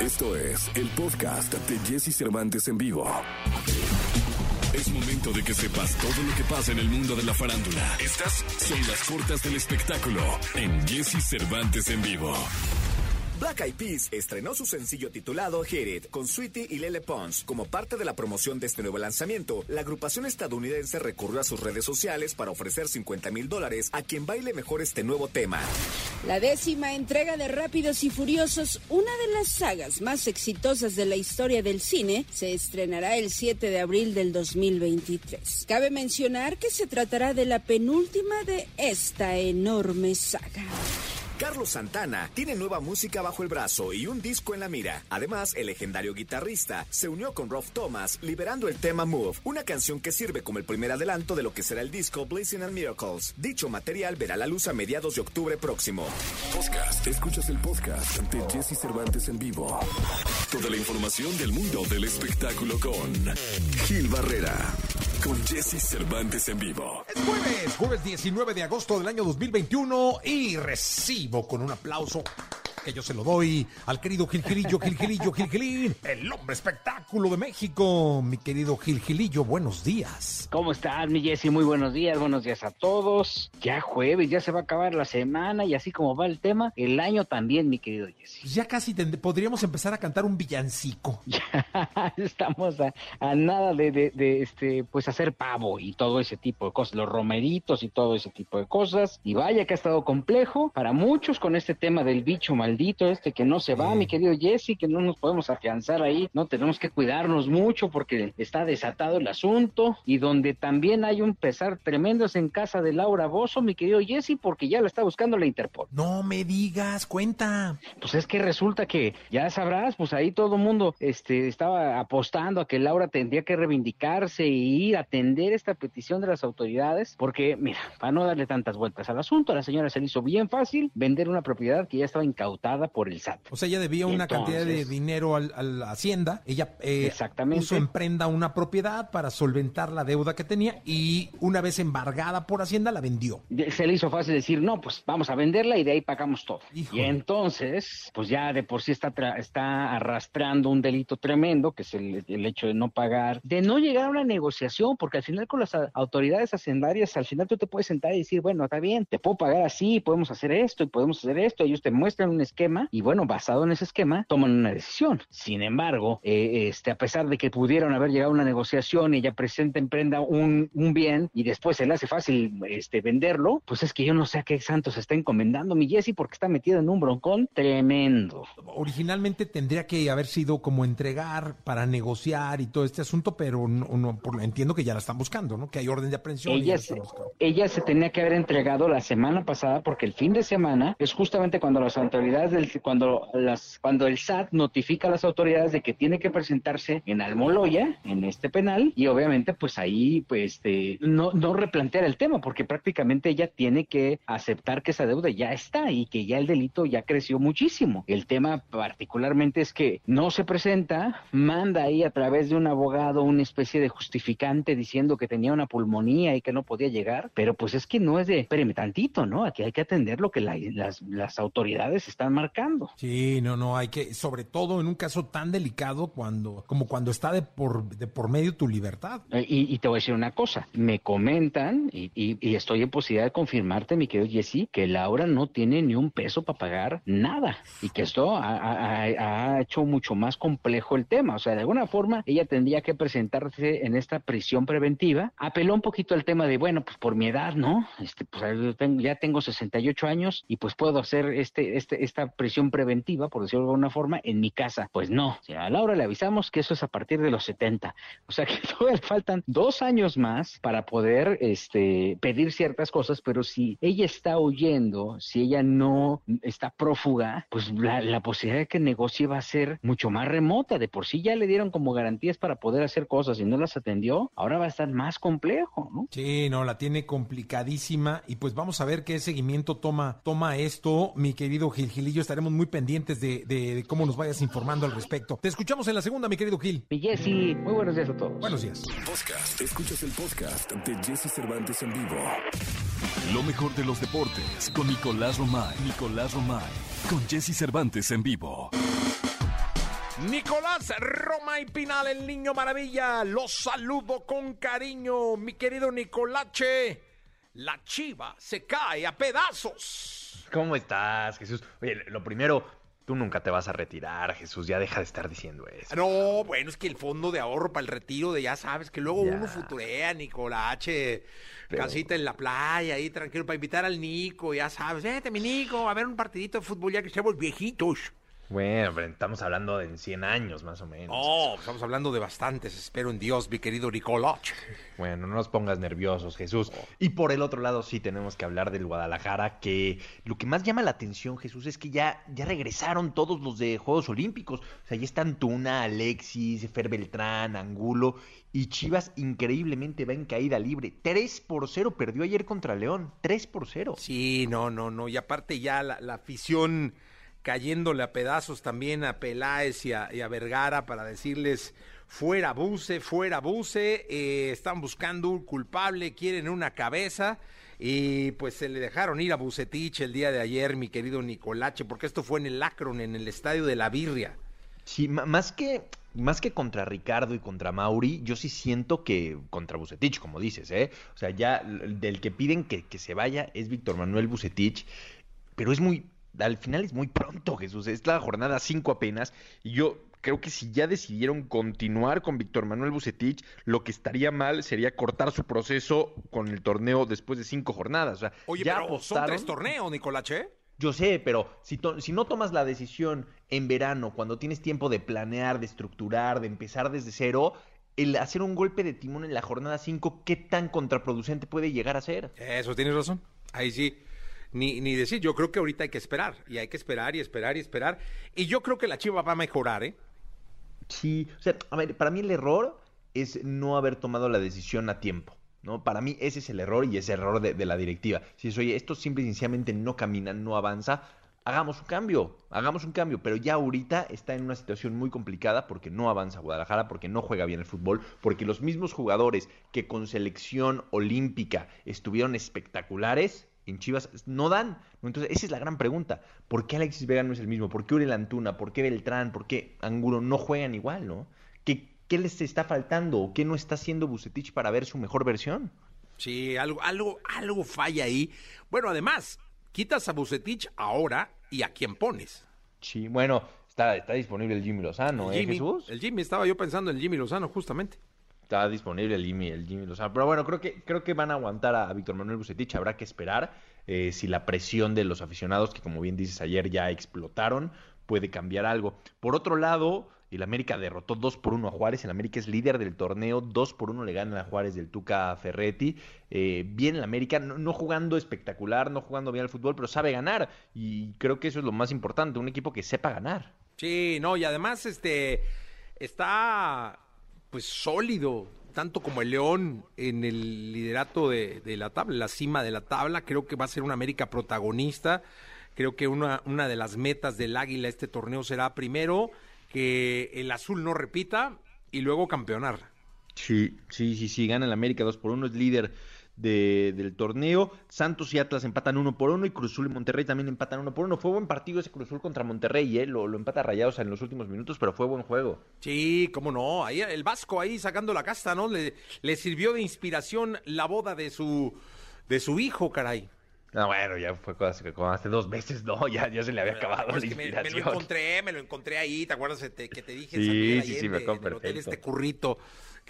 Esto es el podcast de Jesse Cervantes en vivo. Es momento de que sepas todo lo que pasa en el mundo de la farándula. Estas son las cortas del espectáculo en Jesse Cervantes en vivo. Black Eyed Peas estrenó su sencillo titulado Hit It con Sweetie y Lele Pons. Como parte de la promoción de este nuevo lanzamiento, la agrupación estadounidense recurrió a sus redes sociales para ofrecer 50 mil dólares a quien baile mejor este nuevo tema. La décima entrega de Rápidos y Furiosos, una de las sagas más exitosas de la historia del cine, se estrenará el 7 de abril del 2023. Cabe mencionar que se tratará de la penúltima de esta enorme saga. Carlos Santana tiene nueva música bajo el brazo y un disco en la mira. Además, el legendario guitarrista se unió con Rob Thomas liberando el tema Move, una canción que sirve como el primer adelanto de lo que será el disco Blazing and Miracles. Dicho material verá la luz a mediados de octubre próximo. Podcast. Escuchas el podcast de Jesse Cervantes en vivo. Toda la información del mundo del espectáculo con Gil Barrera. Con Jesse Cervantes en vivo. Es jueves, jueves 19 de agosto del año 2021 y recibo con un aplauso que yo se lo doy al querido Gilgilillo, Gilgilillo, Gilgilín, el hombre espectáculo de México. Mi querido Gilgilillo, buenos días. ¿Cómo estás, mi Jessy? Muy buenos días, buenos días a todos. Ya jueves, ya se va a acabar la semana y así como va el tema, el año también, mi querido Jessy. Ya casi podríamos empezar a cantar un villancico. Ya estamos a, a nada de, de, de, este, pues hacer pavo y todo ese tipo de cosas, los romeritos y todo ese tipo de cosas. Y vaya que ha estado complejo para muchos con este tema del bicho maldito este que no se va, mi querido Jesse, que no nos podemos afianzar ahí, no tenemos que cuidarnos mucho porque está desatado el asunto y donde también hay un pesar tremendo es en casa de Laura Bozo, mi querido Jesse, porque ya la está buscando la Interpol. No me digas, cuenta. Pues es que resulta que ya sabrás, pues ahí todo el mundo este, estaba apostando a que Laura tendría que reivindicarse y ir a atender esta petición de las autoridades, porque mira, para no darle tantas vueltas al asunto, a la señora se le hizo bien fácil vender una propiedad que ya estaba incautada por el SAT. O sea, ella debía una cantidad de dinero al- a la hacienda, ella eh, Exactamente. puso en prenda una propiedad para solventar la deuda que tenía y una vez embargada por Hacienda la vendió. Se le hizo fácil decir, no, pues vamos a venderla y de ahí pagamos todo. Híjole. Y entonces, pues ya de por sí está, tra- está arrastrando un delito tremendo, que es el, el hecho de no pagar, de no llegar a una negociación, porque al final con las autoridades hacendarias, al final tú te puedes sentar y decir, bueno, está bien, te puedo pagar así, podemos hacer esto y podemos hacer esto, ellos te muestran un esquema y bueno, basado en ese esquema, toman una decisión. Sin embargo, eh, este, a pesar de que pudieron haber llegado a una negociación ella presenta, emprenda un, un bien y después se le hace fácil este, venderlo, pues es que yo no sé a qué santo se está encomendando mi Jesse porque está metido en un broncón tremendo. Originalmente tendría que haber sido como entregar para negociar y todo este asunto, pero no, no, por- entiendo que ya la están buscando, ¿no? Que hay orden de aprehensión. Ella la se, ella se tenía que haber entregado la semana pasada porque el fin de semana es justamente cuando las autoridades del cuando las cuando el SAT notifica a las autoridades de que tiene que presentarse en Almoloya en este penal y obviamente pues ahí pues este no no replantear el tema porque prácticamente ella tiene que aceptar que esa deuda ya está y que ya el delito ya creció muchísimo. El tema particularmente es que no se presenta, manda ahí a través de un abogado una especie de justificante diciendo que tenía una pulmonía y que no podía llegar, pero pues es que no es de, espéreme tantito, ¿no? Aquí hay que atender lo que la- las, las autoridades están marcando. Sí, no, no, hay que, sobre todo en un caso tan delicado cuando, como cuando está de por, de por medio tu libertad. Eh, Y, y te voy a decir una cosa, me comentan y, y- y estoy en posibilidad de confirmarte, mi querido Jesse, que Laura no tiene ni un peso para pagar nada y que esto ha, ha- ha- ha hecho mucho más complejo el tema. O sea, de alguna forma ella tendría que presentarse en esta prisión preventiva. Apeló un poquito al tema de, bueno, pues por mi edad, ¿no? Este, pues ya tengo 68 años y pues puedo hacer este, este, esta prisión preventiva, por decirlo de alguna forma, en mi casa. Pues no, a Laura le avisamos que eso es a partir de los 70. O sea que todavía faltan dos años más para poder este, pedir ciertas cosas, pero si ella está huyendo, si ella no está prófuga, pues la, la posibilidad de que negocie va a ser mucho más remota. De por sí ya le dieron como garantías para poder hacer cosas y no las atendió, ahora va a estar más complejo, ¿no? Sí, no, la tiene complicadísima y pues vamos a ver qué seguimiento toma, toma esto, mi querido Gil Gilillo. Estaremos muy pendientes de, de- de cómo nos vayas informando al respecto. Te escuchamos en la segunda, mi querido Gil. Mi Jessy, muy buenos días a todos. Buenos días. Podcast. Escuchas el podcast de Jesse Cervantes en vivo. Lo mejor de los deportes con Nicolás Romay. Nicolás Romay. Con Jesse Cervantes en vivo. Nicolás Roma y Pinal, el niño maravilla. Los saludo con cariño, mi querido Nicolache. La chiva se cae a pedazos. ¿Cómo estás, Jesús? Oye, lo primero, tú nunca te vas a retirar, Jesús. Ya deja de estar diciendo eso. No, bueno, es que el fondo de ahorro para el retiro de ya sabes que luego Ya. uno futurea, Nicolache. Pero- Casita en la playa, ahí tranquilo, para invitar al Nico, ya sabes. Vete, mi Nico, a ver un partidito de fútbol ya que estemos viejitos. Bueno, pero estamos hablando de en 100 años, más o menos. No, estamos hablando de bastantes, espero en Dios, mi querido Nicolache. Bueno, no nos pongas nerviosos, Jesús. Y por el otro lado, sí tenemos que hablar del Guadalajara, que lo que más llama la atención, Jesús, es que ya, ya regresaron todos los de Juegos Olímpicos. O sea, ya están Tuna, Alexis, Fer Beltrán, Angulo. Y Chivas increíblemente va en caída libre. 3 por 0 perdió ayer contra León. 3 por 0. Sí, no, no, no. Y aparte ya la, la afición cayéndole a pedazos también a Peláez y a, Vergara para decirles fuera Buse, fuera Buse. eh, están buscando un culpable, quieren una cabeza. Y pues se le dejaron ir a Bucetich el día de ayer, mi querido Nicolache, porque esto fue en el Akron, en el estadio de la Birria. Sí, más que, más que contra Ricardo y contra Mauri, yo sí siento que contra Bucetich, como dices, ¿eh? O sea, ya del que piden que, que se vaya es Víctor Manuel Bucetich, pero es muy, al final es muy pronto, Jesús, es la jornada 5 apenas, y yo creo que si ya decidieron continuar con Víctor Manuel Bucetich, lo que estaría mal sería cortar su proceso con el torneo después de cinco jornadas. O sea, Oye, ya pero son tres torneos, Nicolache. yo sé, pero si, to- si no tomas la decisión en verano, cuando tienes tiempo de planear, de estructurar, de empezar desde cero, el hacer un golpe de timón en la jornada 5, ¿qué tan contraproducente puede llegar a ser? Eso tienes razón. Ahí sí. Ni, ni decir, yo creo que ahorita hay que esperar. Y hay que esperar y esperar y esperar. Y yo creo que la Chiva va a mejorar, ¿eh? Sí, o sea, a ver, para mí el error es no haber tomado la decisión a tiempo. ¿No? Para mí ese es el error y es el error de, de la directiva. Si es, oye, esto simple y sencillamente no camina, no avanza, hagamos un cambio, hagamos un cambio. Pero ya ahorita está en una situación muy complicada porque no avanza Guadalajara, porque no juega bien el fútbol, porque los mismos jugadores que con selección olímpica estuvieron espectaculares, en Chivas no dan. Entonces, esa es la gran pregunta. ¿Por qué Alexis Vega no es el mismo? ¿Por qué Uriel Antuna? ¿Por qué Beltrán? ¿Por qué Angulo no juegan igual, no? ¿Qué, qué les está faltando? ¿O qué no está haciendo Bucetich para ver su mejor versión? Sí, algo, algo, algo falla ahí. Bueno, además, quitas a Bucetich ahora y a quién pones. Sí, bueno, está, está disponible el Jimmy Lozano, el, ¿eh, Jimmy, Jesús? el Jimmy, estaba yo pensando en el Jimmy Lozano, justamente. Está disponible el Jimmy, el Jimmy Lozano. Pero bueno, creo que, creo que van a aguantar a, Víctor Manuel Bucetich. Habrá que esperar eh, si la presión de los aficionados, que como bien dices ayer ya explotaron, puede cambiar algo. Por otro lado, el América derrotó 2 por 1 a Juárez. El América es líder del torneo. 2 por 1 le gana a Juárez del Tuca Ferretti. Eh, bien el América, no, no jugando espectacular, no jugando bien al fútbol, pero sabe ganar. Y creo que eso es lo más importante. Un equipo que sepa ganar. Sí, no, y además, este, está, pues, sólido, tanto como el León en el liderato de, de la tabla, la cima de la tabla. Creo que va a ser una América protagonista. Creo que una, una de las metas del Águila este torneo será primero que el azul no repita y luego campeonar. Sí, sí, sí, sí, gana el América 2 por 1, es líder de- del torneo. Santos y Atlas empatan 1 por 1 y Cruzul y Monterrey también empatan 1 por 1. Fue buen partido ese Cruzul contra Monterrey, ¿eh? lo, lo empata rayados en los últimos minutos, pero fue buen juego. Sí, cómo no. Ahí el Vasco ahí sacando la casta, ¿no? Le, le sirvió de inspiración la boda de su de su hijo, caray. No, bueno, ya fue cosas que como hace dos meses, no, ya, ya se le había acabado Pues la que me, me inspiración. lo encontré, me lo encontré ahí, ¿te acuerdas que te, que te dije Sí, sí, sí, me acuerdo en el hotel perfecto. este currito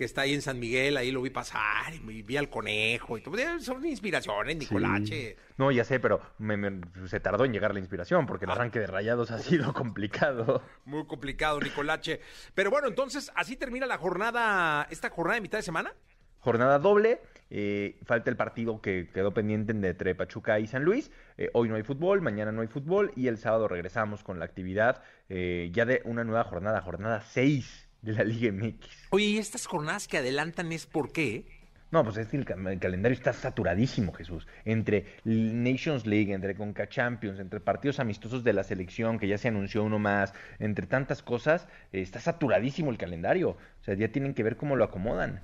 que está ahí en San Miguel, ahí lo vi pasar y vi al conejo y todo. Eh, Son inspiraciones, Nicolache. No, ya sé, pero me- me- se tardó en llegar la inspiración porque el arranque de rayados ha sido complicado. Muy complicado, Nicolache. Pero bueno, entonces, así termina la jornada, esta jornada de mitad de semana. Jornada doble, eh, falta el partido que quedó pendiente entre Pachuca y San Luis. Eh, hoy no hay fútbol, mañana no hay fútbol y el sábado regresamos con la actividad eh, ya de una nueva jornada, jornada 6 de la Liga MX. Oye, ¿y estas jornadas que adelantan es por qué? No, pues es que el, ca- el calendario está saturadísimo, Jesús. Entre Nations League, entre Conca Champions, entre partidos amistosos de la selección, que ya se anunció uno más, entre tantas cosas, eh, está saturadísimo el calendario. O sea, ya tienen que ver cómo lo acomodan.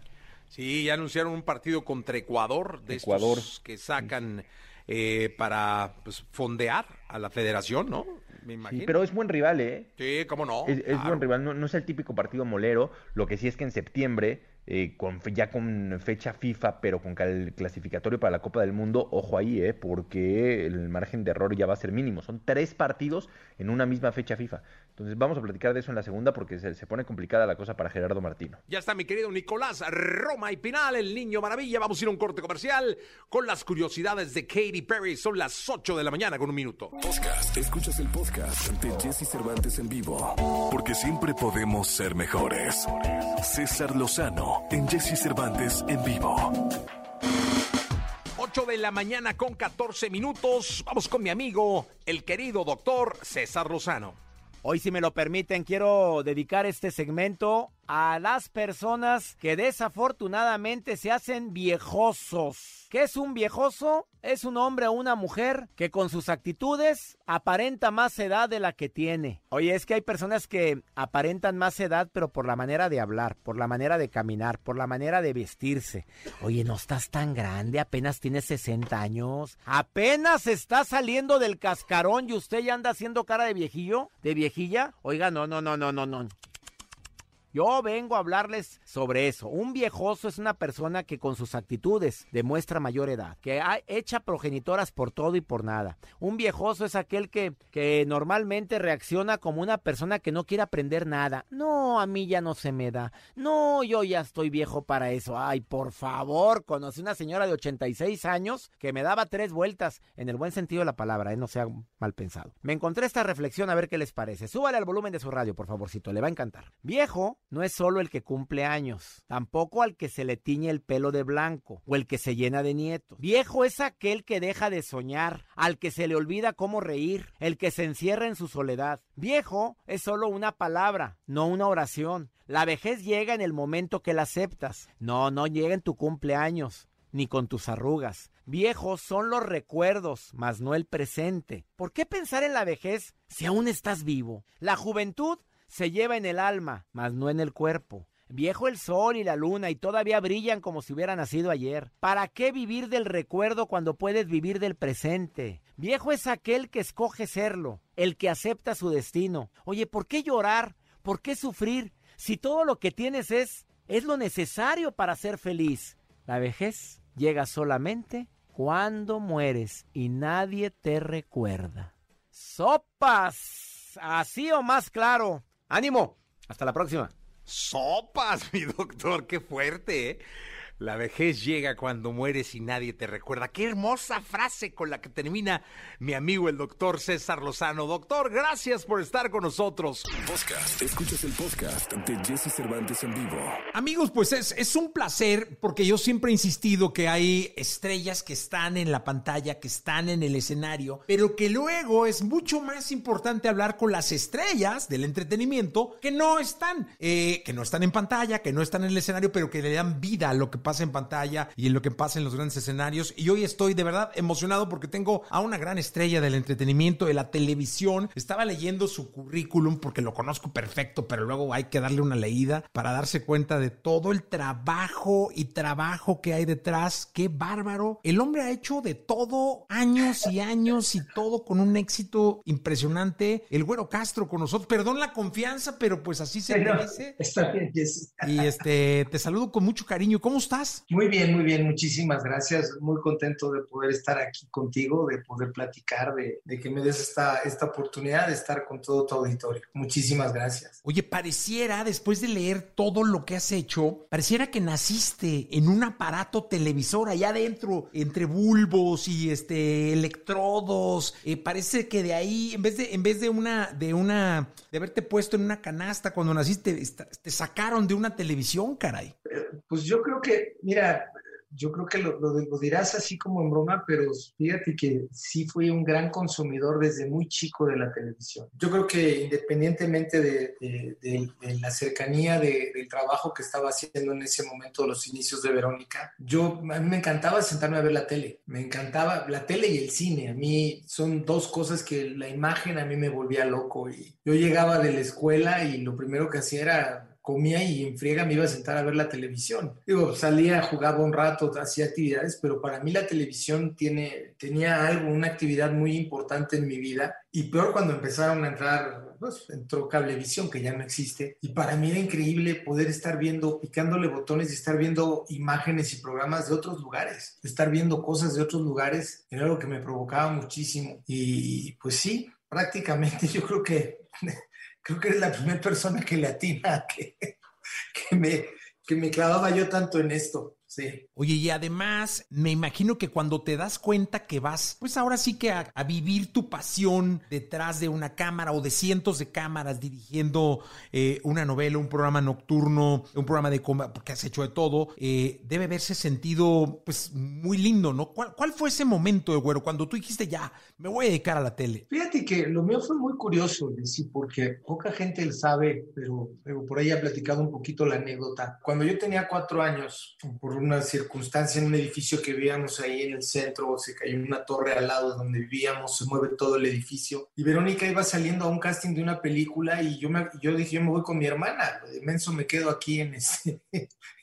Sí, ya anunciaron un partido contra Ecuador, de Ecuador. estos que sacan eh, para pues, fondear a la federación, ¿no? Me imagino. pero es buen rival, ¿eh? Sí, cómo no. Es, es buen rival, no, no es el típico partido molero. Lo que sí es que en septiembre eh, con, ya con fecha FIFA, pero con el clasificatorio para la Copa del Mundo, ojo ahí, eh, porque el margen de error ya va a ser mínimo. Son tres partidos en una misma fecha FIFA. Entonces vamos a platicar de eso en la segunda porque se, se pone complicada la cosa para Gerardo Martino. Ya está mi querido Nicolás Roma y Pinal, el niño maravilla. Vamos a ir a un corte comercial con las curiosidades de Katy Perry. Son las 8 de la mañana con un minuto. Podcast. Escuchas el podcast de Jesse Cervantes en vivo. Porque siempre podemos ser mejores. César Lozano en Jesse Cervantes en vivo. 8 de la mañana con 14 minutos. Vamos con mi amigo, el querido doctor César Lozano. Hoy, si me lo permiten, quiero dedicar este segmento a las personas que desafortunadamente se hacen viejosos. ¿Qué es un viejoso? Es un hombre o una mujer que con sus actitudes aparenta más edad de la que tiene. Oye, es que hay personas que aparentan más edad, pero por la manera de hablar, por la manera de caminar, por la manera de vestirse. Oye, no estás tan grande, apenas tienes 60 años. Apenas está saliendo del cascarón y usted ya anda haciendo cara de viejillo, de viejilla. Oiga, no, no, no, no, no, no. Yo vengo a hablarles sobre eso. Un viejoso es una persona que con sus actitudes demuestra mayor edad, que echa progenitoras por todo y por nada. Un viejoso es aquel que, normalmente reacciona como una persona que no quiere aprender nada. No, a mí ya no se me da. No, yo ya estoy viejo para eso. Ay, por favor, conocí una señora de 86 años que me daba tres vueltas, en el buen sentido de la palabra, ¿eh? no sea mal pensado. Me encontré esta reflexión a ver qué les parece. Súbale al volumen de su radio, por favorcito, le va a encantar. Viejo no es solo el que cumple años, tampoco al que se le tiñe el pelo de blanco o el que se llena de nietos. Viejo es aquel que deja de soñar, al que se le olvida cómo reír, el que se encierra en su soledad. Viejo es solo una palabra, no una oración. La vejez llega en el momento que la aceptas. No, no llega en tu cumpleaños ni con tus arrugas. Viejos son los recuerdos, mas no el presente. ¿Por qué pensar en la vejez si aún estás vivo? La juventud se lleva en el alma, mas no en el cuerpo. Viejo el sol y la luna y todavía brillan como si hubiera nacido ayer. ¿Para qué vivir del recuerdo cuando puedes vivir del presente? Viejo es aquel que escoge serlo, el que acepta su destino. Oye, ¿por qué llorar? ¿Por qué sufrir? Si todo lo que tienes es es lo necesario para ser feliz. La vejez llega solamente cuando mueres y nadie te recuerda. Sopas, así o más claro. Ánimo. Hasta la próxima. Sopas, mi doctor, qué fuerte, ¿eh? La vejez llega cuando mueres y nadie te recuerda. Qué hermosa frase con la que termina mi amigo el doctor César Lozano. Doctor, gracias por estar con nosotros. Podcast. Escuchas el podcast de Jesse Cervantes en vivo. Amigos, pues es, es un placer porque yo siempre he insistido que hay estrellas que están en la pantalla, que están en el escenario, pero que luego es mucho más importante hablar con las estrellas del entretenimiento que no están, eh, que no están en pantalla, que no están en el escenario, pero que le dan vida a lo que pasa en pantalla y en lo que pasa en los grandes escenarios. Y hoy estoy de verdad emocionado porque tengo a una gran estrella del entretenimiento, de la televisión. Estaba leyendo su currículum porque lo conozco perfecto, pero luego hay que darle una leída para darse cuenta de todo el trabajo y trabajo que hay detrás. Qué bárbaro. El hombre ha hecho de todo años y años y todo con un éxito impresionante. El güero Castro con nosotros. Perdón la confianza, pero pues así se merece. Está bien, Jessy. Y este, te saludo con mucho cariño. ¿Cómo estás? Muy bien, muy bien, muchísimas gracias. Muy contento de poder estar aquí contigo, de poder platicar, de, de, que me des esta, esta oportunidad de estar con todo tu auditorio. Muchísimas gracias. Oye, pareciera, después de leer todo lo que has hecho, pareciera que naciste en un aparato televisor allá adentro, entre bulbos y este electrodos. Eh, parece que de ahí, en vez de, en vez de una, de una, de haberte puesto en una canasta cuando naciste, te sacaron de una televisión, caray. Pues yo creo mira, yo creo que lo, lo, lo, dirás así como en broma, pero fíjate que sí fui un gran consumidor desde muy chico de la televisión. Yo creo que independientemente de, de, de, de la cercanía del trabajo que estaba haciendo en ese momento, los inicios de Verónica, yo, a mí me encantaba sentarme a ver la tele. Me encantaba la tele y el cine. A mí son dos cosas que la imagen a mí me volvía loco. Y yo llegaba de la escuela y lo primero que hacía era comía y en friega me iba a sentar a ver la televisión. Digo, salía, jugaba un rato, hacía actividades, pero para mí la televisión tiene, tenía algo, una actividad muy importante en mi vida. Y peor cuando empezaron a entrar, pues entró Cablevisión, que ya no existe. Y para mí era increíble poder estar viendo, picándole botones y estar viendo imágenes y programas de otros lugares, estar viendo cosas de otros lugares, era algo que me provocaba muchísimo. Y pues sí, prácticamente yo creo que creo que eres la primera persona que le atina que, que, me, que me clavaba yo tanto en esto. Sí. Oye, y además, me imagino que cuando te das cuenta que vas, pues ahora sí que a, vivir tu pasión detrás de una cámara o de cientos de cámaras dirigiendo eh, una novela, un programa nocturno, un programa de combate, porque has hecho de todo, eh, debe haberse sentido, pues, muy lindo, ¿no? ¿Cuál, ¿Cuál fue ese momento, de güero, cuando tú dijiste, ya, me voy a dedicar a la tele? Fíjate que lo mío fue muy curioso, sí, porque poca gente lo sabe, pero, pero por ahí ha platicado un poquito la anécdota. Cuando yo tenía cuatro años, por una circunstancia en un edificio que vivíamos ahí en el centro, se cayó una torre al lado donde vivíamos, se mueve todo el edificio. Y Verónica iba saliendo a un casting de una película y yo, me, yo dije, yo me voy con mi hermana, de menso me quedo aquí en, ese,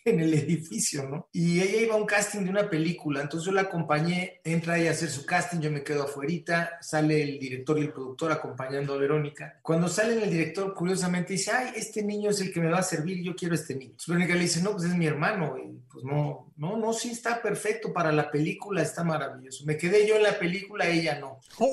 en el edificio, ¿no? Y ella iba a un casting de una película, entonces yo la acompañé, entra ella a hacer su casting, yo me quedo afuerita, sale el director y el productor acompañando a Verónica. Cuando sale el director, curiosamente dice, ay, este niño es el que me va a servir, yo quiero este niño. Entonces Verónica le dice, no, pues es mi hermano, y pues no, no, no, sí está perfecto para la película, está maravilloso. Me quedé yo en la película, ella no.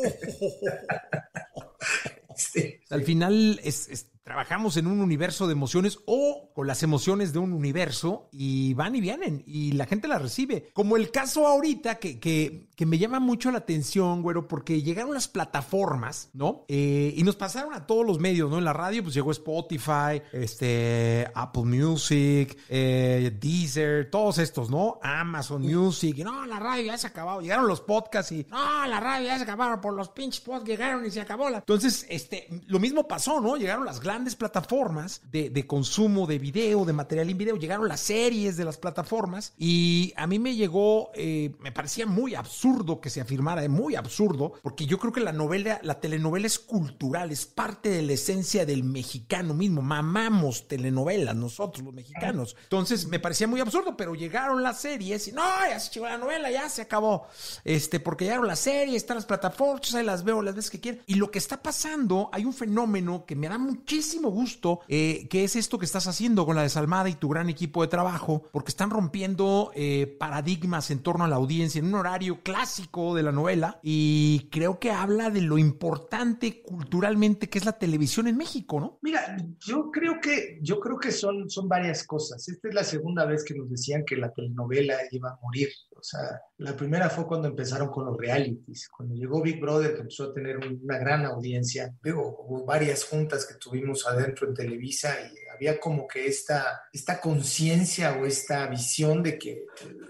Este, Al final es, trabajamos en un universo de emociones o con las emociones de un universo y van y vienen y la gente la recibe. Como el caso ahorita que, que, que me llama mucho la atención, güero, porque llegaron las plataformas, ¿no? Eh, y nos pasaron a todos los medios, ¿no? En la radio pues llegó Spotify, este, Apple Music, eh, Deezer, todos estos, ¿no? Amazon Music, y no, la radio ya se acabó. Llegaron los podcasts y no, la radio ya se acabaron por los pinches podcasts, llegaron y se acabó. Entonces, este, lo mismo pasó, ¿no? Llegaron las grandes plataformas de, consumo de video, de material en video, llegaron las series de las plataformas y a mí me llegó, eh, me parecía muy absurdo que se afirmara, muy absurdo, porque yo creo que la novela, la telenovela es cultural, es parte de la esencia del mexicano mismo, mamamos telenovelas nosotros los mexicanos. Entonces me parecía muy absurdo, pero llegaron las series y no, ya se llegó la novela, ya se acabó, este, porque llegaron las series, están las plataformas, ahí las veo las veces que quieren. Y lo que está pasando, hay un fenómeno que me da muchísimo gusto, eh, que es esto que estás haciendo con la desalmada y tu gran equipo de trabajo, porque están rompiendo eh, paradigmas en torno a la audiencia en un horario clásico de la novela y creo que habla de lo importante culturalmente que es la televisión en México, ¿no? Mira, yo creo que, yo creo que son, son varias cosas. Esta es la segunda vez que nos decían que la telenovela iba a morir. O sea, la primera fue cuando empezaron con los realities, cuando llegó Big Brother, que empezó a tener una gran audiencia. Luego hubo varias juntas que tuvimos adentro en Televisa y había como que esta, esta conciencia o esta visión de que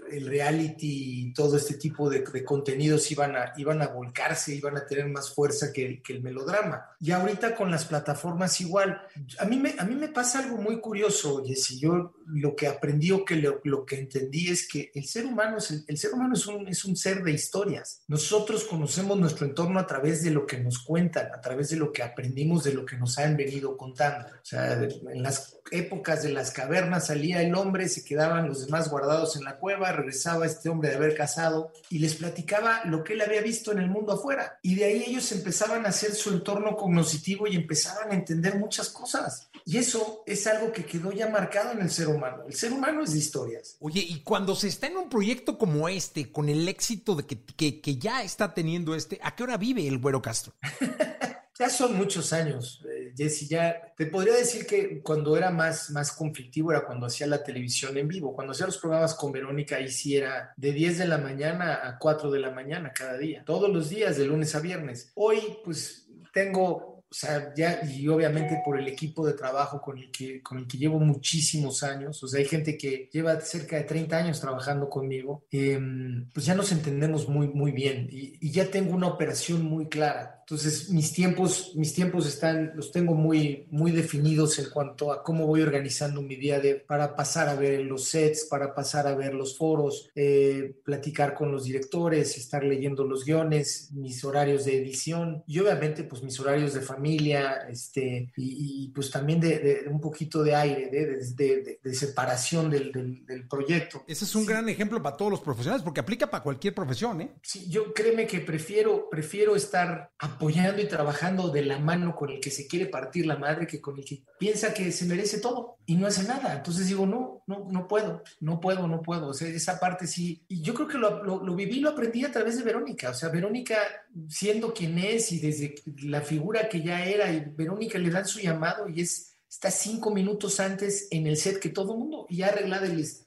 el reality y todo este tipo de, contenidos iban a, iban a volcarse, iban a tener más fuerza que, que, el melodrama. Y ahorita con las plataformas igual. A mí me, a mí me pasa algo muy curioso, Jessy. Yo lo que aprendí o que lo, que entendí es que el ser humano, es, el, ser humano es, un, es un ser de historias. Nosotros conocemos nuestro entorno a través de lo que nos cuentan, a través de lo que aprendimos, de lo que nos han venido contando. O sea, en las épocas de las cavernas salía el hombre, se quedaban los demás guardados en la cueva, regresaba este hombre de haber casado y les platicaba lo que él había visto en el mundo afuera. Y de ahí ellos empezaban a hacer su entorno cognoscitivo y empezaban a entender muchas cosas. Y eso es algo que quedó ya marcado en el ser humano. El ser humano es de historias. Oye, y cuando se está en un proyecto como este, con el éxito de que, que, que ya está teniendo este, ¿a qué hora vive el Güero Castro? Ya son muchos años, eh, Jesse. Ya te podría decir que cuando era más, más conflictivo era cuando hacía la televisión en vivo. Cuando hacía los programas con Verónica, ahí sí era de 10 de la mañana a 4 de la mañana cada día, todos los días, de lunes a viernes. Hoy, pues tengo o sea, ya, y obviamente por el equipo de trabajo con el, que, con el que llevo muchísimos años, o sea, hay gente que lleva cerca de 30 años trabajando conmigo, em, pues ya nos entendemos muy, muy bien y, y, ya tengo una operación muy clara. Entonces, mis tiempos, mis tiempos están, los tengo muy, muy definidos en cuanto a cómo voy organizando mi día de, para pasar a ver los sets, para pasar a ver los foros, eh, platicar con los directores, estar leyendo los guiones, mis horarios de edición y obviamente pues mis horarios de familia, este, y, pues también de, un poquito de aire, de, de separación del, del, proyecto. Ese es un gran ejemplo para todos los profesionales porque aplica para cualquier profesión, ¿eh? Sí, yo créeme que prefiero, prefiero estar apoyando y trabajando de la mano con el que se quiere partir la madre que con el que piensa que se merece todo y no hace nada. Entonces digo, no, no, no puedo, no puedo, no puedo. O sea, esa parte sí. Y yo creo que lo, lo, lo viví, lo aprendí a través de Verónica. O sea, Verónica siendo quien es y desde la figura que ya era, y Verónica le dan su llamado y es está cinco minutos antes en el set que todo mundo y ya arreglada y lista.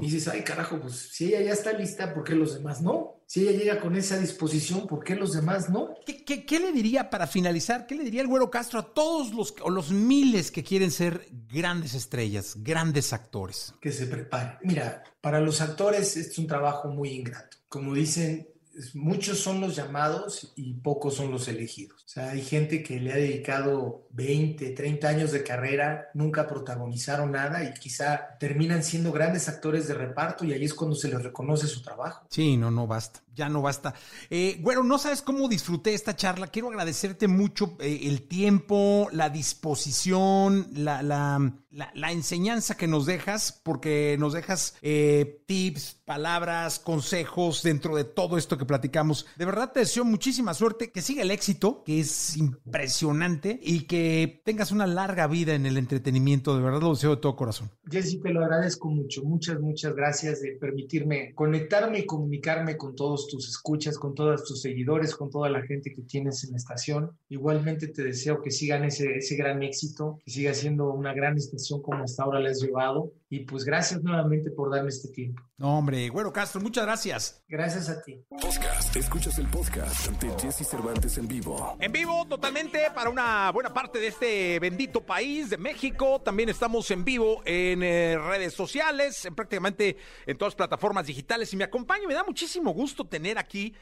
Y dices, ay carajo, pues si ella ya está lista, ¿por qué los demás no? Si ella llega con esa disposición, ¿por qué los demás no? ¿Qué, qué, le diría para finalizar? ¿Qué le diría el Güero Castro a todos los, o los miles que quieren ser grandes estrellas, grandes actores? Que se preparen. Mira, para los actores es un trabajo muy ingrato. Como dicen, muchos son los llamados y pocos son los elegidos. O sea, hay gente que le ha dedicado 20, 30 años de carrera, nunca protagonizaron nada y quizá terminan siendo grandes actores de reparto y ahí es cuando se les reconoce su trabajo. Sí, no, no basta, ya no basta. Eh, bueno, no sabes cómo disfruté esta charla. Quiero agradecerte mucho eh, el tiempo, la disposición, la, la, la, enseñanza que nos dejas, porque nos dejas eh, tips, palabras, consejos dentro de todo esto que platicamos. De verdad te deseo muchísima suerte, que siga el éxito, que es impresionante y que tengas una larga vida en el entretenimiento. De verdad lo deseo de todo corazón. Jessy, te lo agradezco mucho. Muchas, muchas gracias de permitirme conectarme y comunicarme con todos tus escuchas, con todos tus seguidores, con toda la gente que tienes en la estación. Igualmente te deseo que sigan ese, ese gran éxito, que siga siendo una gran estación como hasta ahora la has llevado. Y pues gracias nuevamente por darme este tiempo. No, hombre, Güero Castro, muchas gracias. Gracias a ti. Podcast, escuchas el podcast de Jesse Cervantes en vivo. En vivo, totalmente, para una buena parte de este bendito país de México. También estamos en vivo en eh, redes sociales, en prácticamente en todas las plataformas digitales. Y me acompaña, me da muchísimo gusto tener aquí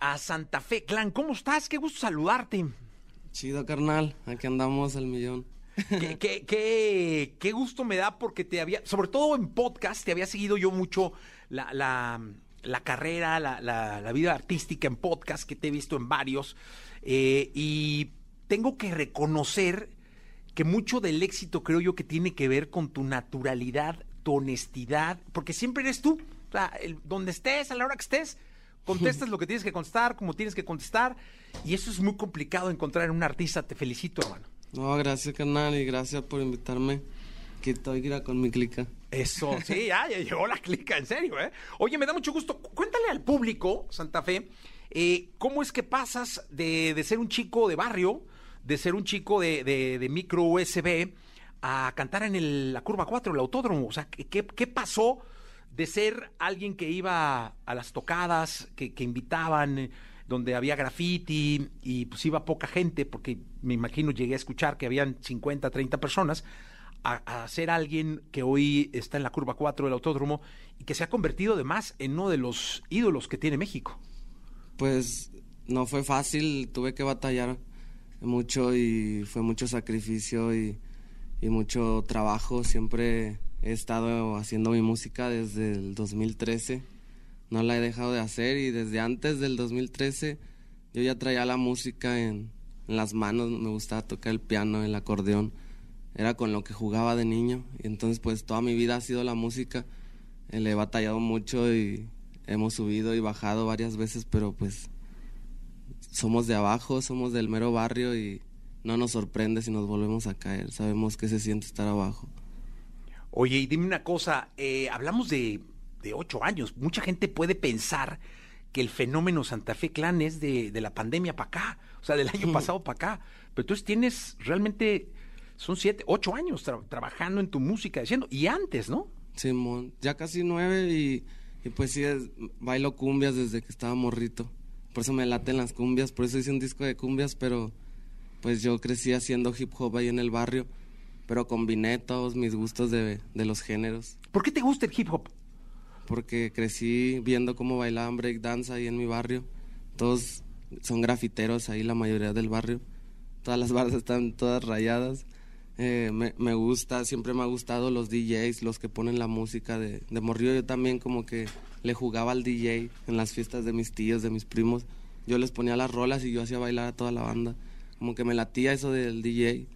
a Santa Fe Clan. ¿Cómo estás? Qué gusto saludarte. Chido, carnal. Aquí andamos al millón. Qué, qué, qué, gusto me da porque te había, sobre todo en podcast, te había seguido yo mucho la, la, la carrera, la, la, vida artística en podcast, que te he visto en varios. Eh, y tengo que reconocer que mucho del éxito creo yo que tiene que ver con tu naturalidad, tu honestidad, porque siempre eres tú. O sea, donde estés, a la hora que estés, contestas lo que tienes que contestar, como tienes que contestar. Y eso es muy complicado encontrar en un artista. Te felicito, hermano. No, gracias, canal, y gracias por invitarme. Que estoy con mi clica. Eso, sí, ya, ya llegó la clica, en serio, ¿eh? Oye, me da mucho gusto. Cuéntale al público, Santa Fe, eh, ¿cómo es que pasas de, de, ser un chico de barrio, de ser un chico de, de, micro USB, a cantar en la curva 4, el autódromo? O sea, ¿qué, qué pasó de ser alguien que iba a las tocadas, que, que invitaban? Donde había graffiti y pues iba poca gente, porque me imagino llegué a escuchar que habían 50, 30 personas, a, ser alguien que hoy está en la curva 4 del autódromo y que se ha convertido además en uno de los ídolos que tiene México. Pues no fue fácil, tuve que batallar mucho y fue mucho sacrificio y, y mucho trabajo. Siempre he estado haciendo mi música desde el 2013 no la he dejado de hacer y desde antes del 2013 yo ya traía la música en, las manos, me gustaba tocar el piano, el acordeón, era con lo que jugaba de niño. Y entonces pues toda mi vida ha sido la música, eh, le he batallado mucho y hemos subido y bajado varias veces, pero pues somos de abajo, somos del mero barrio y no nos sorprende si nos volvemos a caer, sabemos que se siente estar abajo. Oye, y dime una cosa, eh, hablamos de de ocho años. Mucha gente puede pensar que el fenómeno Santa Fe Clan es de, de la pandemia para acá, o sea, del año pasado para acá. Pero tú tienes realmente, son siete, ocho años trabajando en tu música, diciendo, y antes, ¿no? Simón, ya casi nueve y, pues sí, bailo cumbias desde que estaba morrito. Por eso me laten las cumbias, por eso hice un disco de cumbias, pero pues yo crecí haciendo hip hop ahí en el barrio, pero combiné todos mis gustos de, de los géneros. ¿Por qué te gusta el hip hop? Porque crecí viendo cómo bailaban breakdance ahí en mi barrio. Todos son grafiteros ahí la mayoría del barrio. Todas las barras están todas rayadas. Eh, me, gusta, siempre me ha gustado los DJs, los que ponen la música de, de Morrillo. Yo también como que le jugaba al DJ en las fiestas de mis tíos, de mis primos. Yo les ponía las rolas y yo hacía bailar a toda la banda. Como que me latía eso del DJ.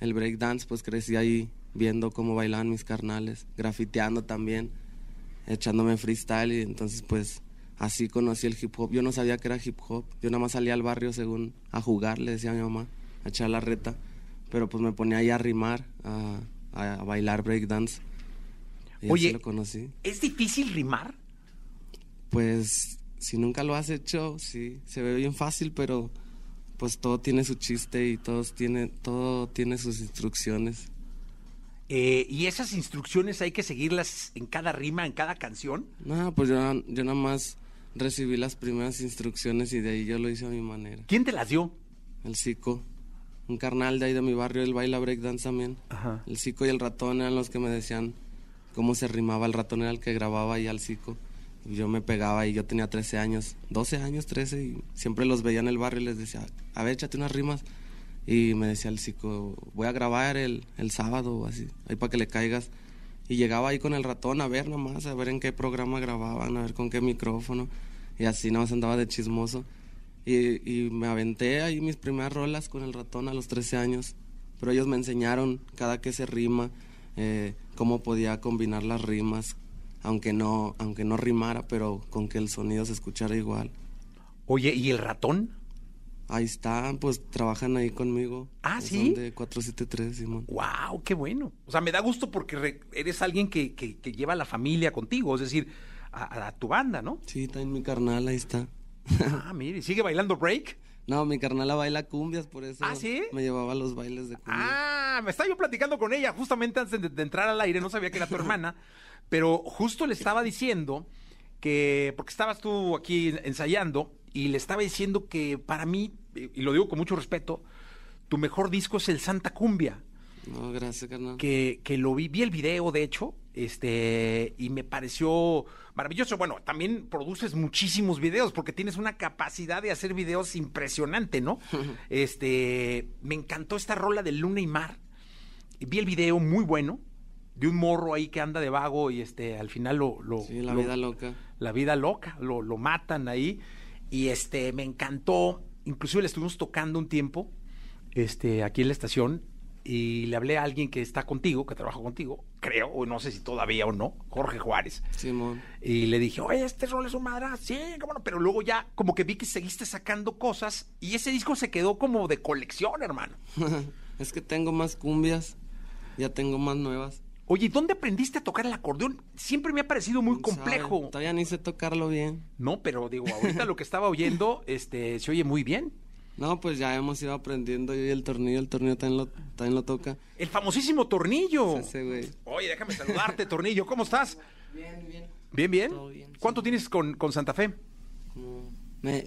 El breakdance, pues crecí ahí viendo cómo bailaban mis carnales, grafiteando también, echándome freestyle y entonces pues así conocí el hip hop. Yo no sabía que era hip hop, yo nada más salía al barrio según a jugar, le decía a mi mamá, a echar la reta, pero pues me ponía ahí a rimar, a, a, bailar breakdance. Y Oye, lo conocí. ¿es difícil rimar? Pues si nunca lo has hecho, sí, se ve bien fácil, pero pues todo tiene su chiste y todos tiene, todo tiene sus instrucciones. Eh, ¿Y esas instrucciones hay que seguirlas en cada rima, en cada canción? No, pues yo, yo nada más recibí las primeras instrucciones y de ahí yo lo hice a mi manera. ¿Quién te las dio? El Zico. Un carnal de ahí de mi barrio, él baila breakdance también. Ajá. El Zico y el ratón eran los que me decían cómo se rimaba. El ratón era el que grababa ahí al Zico. Y yo me pegaba y yo tenía 13 años, 12 años, 13, y siempre los veía en el barrio y les decía, a ver, échate unas rimas. Y me decía el psico, voy a grabar el, el sábado así, ahí para que le caigas. Y llegaba ahí con el ratón a ver nomás, a ver en qué programa grababan, a ver con qué micrófono. Y así nomás andaba de chismoso. Y, y me aventé ahí mis primeras rolas con el ratón a los 13 años. Pero ellos me enseñaron cada que se rima, eh, cómo podía combinar las rimas, aunque no, aunque no rimara, pero con que el sonido se escuchara igual. Oye, ¿y el ratón? Ahí están, pues trabajan ahí conmigo. Ah, sí. Son de 473, Simón. ¡Wow! ¡Qué bueno! O sea, me da gusto porque eres alguien que, que, lleva a la familia contigo, es decir, a, tu banda, ¿no? Sí, está en mi carnal, ahí está. Ah, mire, ¿sigue bailando break? No, mi carnala baila cumbias, por eso ¿Ah, sí? me llevaba a los bailes de cumbia. Ah, me estaba yo platicando con ella justamente antes de, de entrar al aire, no sabía que era tu hermana, pero justo le estaba diciendo que, porque estabas tú aquí ensayando, y le estaba diciendo que para mí, y lo digo con mucho respeto, tu mejor disco es el Santa Cumbia. No, gracias, carnal. Que, que lo vi, vi el video, de hecho, este, y me pareció maravilloso. Bueno, también produces muchísimos videos, porque tienes una capacidad de hacer videos impresionante, ¿no? este, me encantó esta rola de Luna y Mar. Vi el video muy bueno, de un morro ahí que anda de vago y este, al final lo... lo sí, la vida loca. La vida loca, lo, lo matan ahí y este, me encantó. Inclusive le estuvimos tocando un tiempo este, aquí en la estación y le hablé a alguien que está contigo, que trabaja contigo, creo, o no sé si todavía o no, Jorge Juárez. Simón. Y le dije, oye, este rol es un madra, sí, cómo no, pero luego ya como que vi que seguiste sacando cosas y ese disco se quedó como de colección, hermano. es que tengo más cumbias, ya tengo más nuevas. Oye, ¿dónde aprendiste a tocar el acordeón? Siempre me ha parecido muy complejo. Todavía ni sé tocarlo bien. No, pero digo, ahorita lo que estaba oyendo, este, se oye muy bien. No, pues ya hemos ido aprendiendo yo y el tornillo, el tornillo también lo, también lo toca. El famosísimo tornillo. Sí, güey. Oye, déjame saludarte, tornillo. ¿Cómo estás? Bien, bien. ¿Bien, bien? ¿Cuánto tienes con, con, Santa Fe?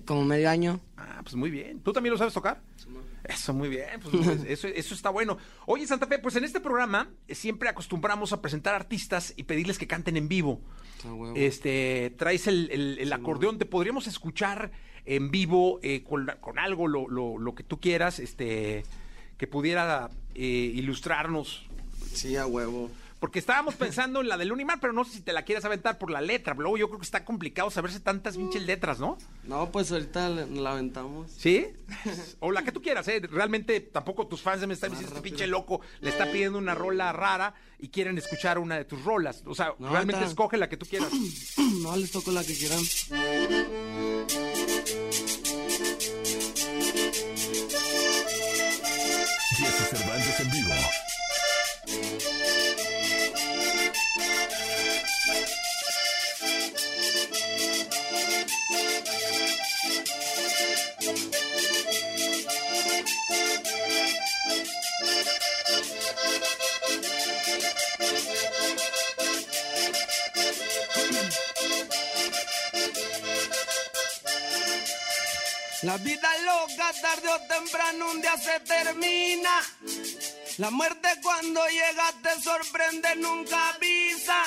Como, medio año. Ah, pues muy bien. ¿Tú también lo sabes tocar? Sí, eso, muy bien. Pues, eso, eso está bueno. Oye, Santa Fe, pues en este programa eh, siempre acostumbramos a presentar artistas y pedirles que canten en vivo. Ah, este, traes el, acordeón, te podríamos escuchar en vivo eh, con, algo, lo, lo, que tú quieras, este, que pudiera eh, ilustrarnos. Sí, a huevo. Porque estábamos pensando en la del Unimar, pero no sé si te la quieres aventar por la letra. Luego yo creo que está complicado saberse tantas pinches letras, ¿no? No, pues ahorita la aventamos. ¿Sí? O la que tú quieras, ¿eh? Realmente tampoco tus fans me están diciendo, este pinche loco le está pidiendo una rola rara y quieren escuchar una de tus rolas. O sea, realmente escoge la que tú quieras. no, les toco la que quieran. Tarde o temprano un día se termina. La muerte cuando llega te sorprende, nunca avisa.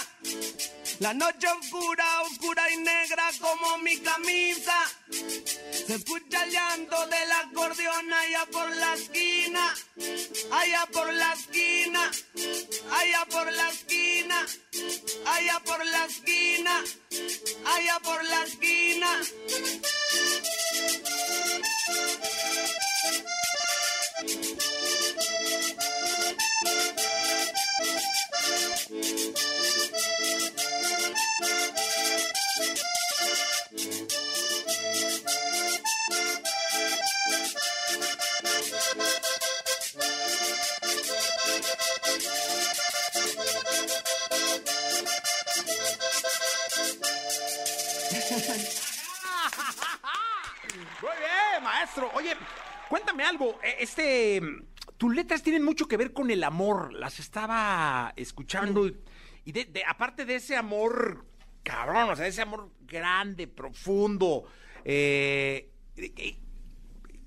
La noche oscura, oscura y negra como mi camisa. Se escucha el llanto del acordeón allá por la esquina. Allá por la esquina. Allá por la esquina. Allá por la esquina. Allá por la esquina. Muy bien, maestro. Oye, cuéntame algo. E- Este, tus letras tienen mucho que ver con el amor. Las estaba escuchando y, y de, de- aparte de ese amor cabrón, o sea, ese amor grande, profundo. eh, y-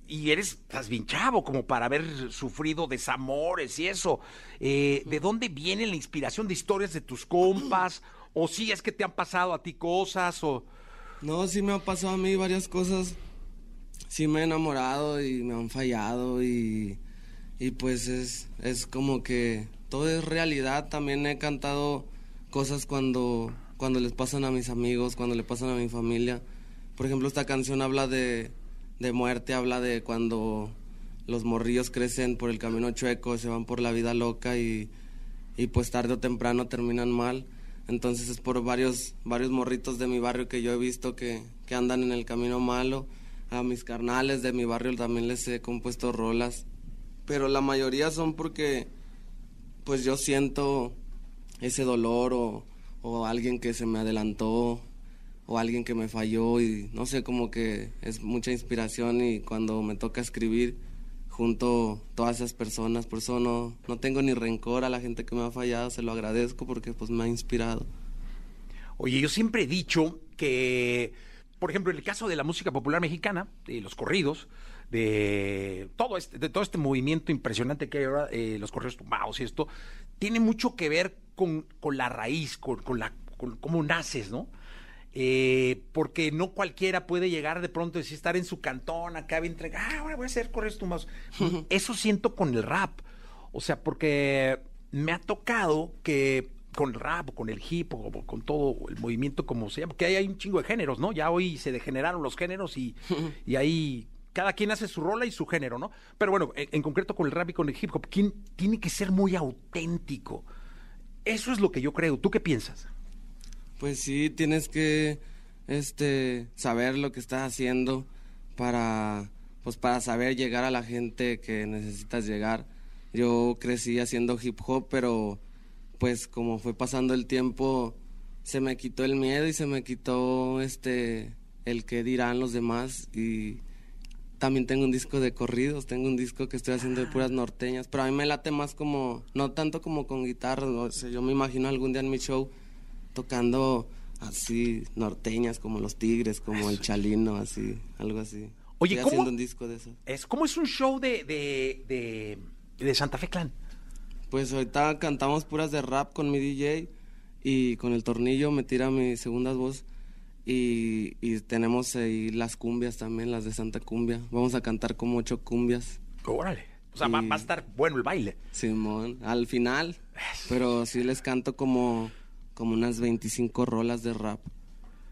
y eres, estás bien chavo como para haber sufrido desamores y eso. Eh, ¿De dónde viene la inspiración de historias de tus compas? ¿O si es que te han pasado a ti cosas? O... No, sí me ha pasado a mí varias cosas. Sí me he enamorado y me han fallado y, y pues es, es como que todo es realidad. También he cantado cosas cuando, cuando les pasan a mis amigos, cuando le pasan a mi familia. Por ejemplo, esta canción habla de, de muerte, habla de cuando los morrillos crecen por el camino chueco, se van por la vida loca y, y pues tarde o temprano terminan mal. Entonces es por varios, varios morritos de mi barrio que yo he visto que, que andan en el camino malo. A mis carnales de mi barrio también les he compuesto rolas. Pero la mayoría son porque pues yo siento ese dolor o, o alguien que se me adelantó o alguien que me falló y no sé, como que es mucha inspiración y cuando me toca escribir junto todas esas personas, por eso no, no tengo ni rencor a la gente que me ha fallado, se lo agradezco porque pues me ha inspirado. Oye, yo siempre he dicho que, por ejemplo, en el caso de la música popular mexicana, de los corridos, de todo este, de todo este movimiento impresionante que hay ahora, eh, los corridos tumbados y esto, tiene mucho que ver con, con la raíz, con, con la, con cómo naces, ¿no? Eh, porque no cualquiera puede llegar de pronto y decir, estar en su cantón acá bien ah, ahora voy a hacer corridos tumbados. Eso siento con el rap. O sea, porque me ha tocado que con el rap, con el hip hop, con todo el movimiento como se llama, porque ahí hay un chingo de géneros, ¿no? Ya hoy se degeneraron los géneros y, y ahí cada quien hace su rola y su género, ¿no? Pero bueno, en, en concreto con el rap y con el hip hop, ¿quién tiene que ser muy auténtico? Eso es lo que yo creo. ¿Tú qué piensas? Pues sí, tienes que este saber lo que estás haciendo para pues para saber llegar a la gente que necesitas llegar. Yo crecí haciendo hip hop, pero pues como fue pasando el tiempo se me quitó el miedo y se me quitó este el que dirán los demás y también tengo un disco de corridos, tengo un disco que estoy haciendo de puras norteñas, pero a mí me late más como no tanto como con guitarra, ¿no? O sea, yo me imagino algún día en mi show tocando así norteñas como los Tigres, como el Chalino, así, algo así. Oye, Estoy ¿cómo- haciendo un disco de eso. Es, ¿Cómo es un show de, de, de, de Santa Fe Clan? Pues ahorita cantamos puras de rap con mi DJ y con el tornillo me tira mi segunda voz y, y tenemos ahí las cumbias también, las de Santa Cumbia. Vamos a cantar como ocho cumbias. Órale. O sea, va, Y- va a estar bueno el baile. Simón, al final, pero sí les canto como, como unas 25 rolas de rap,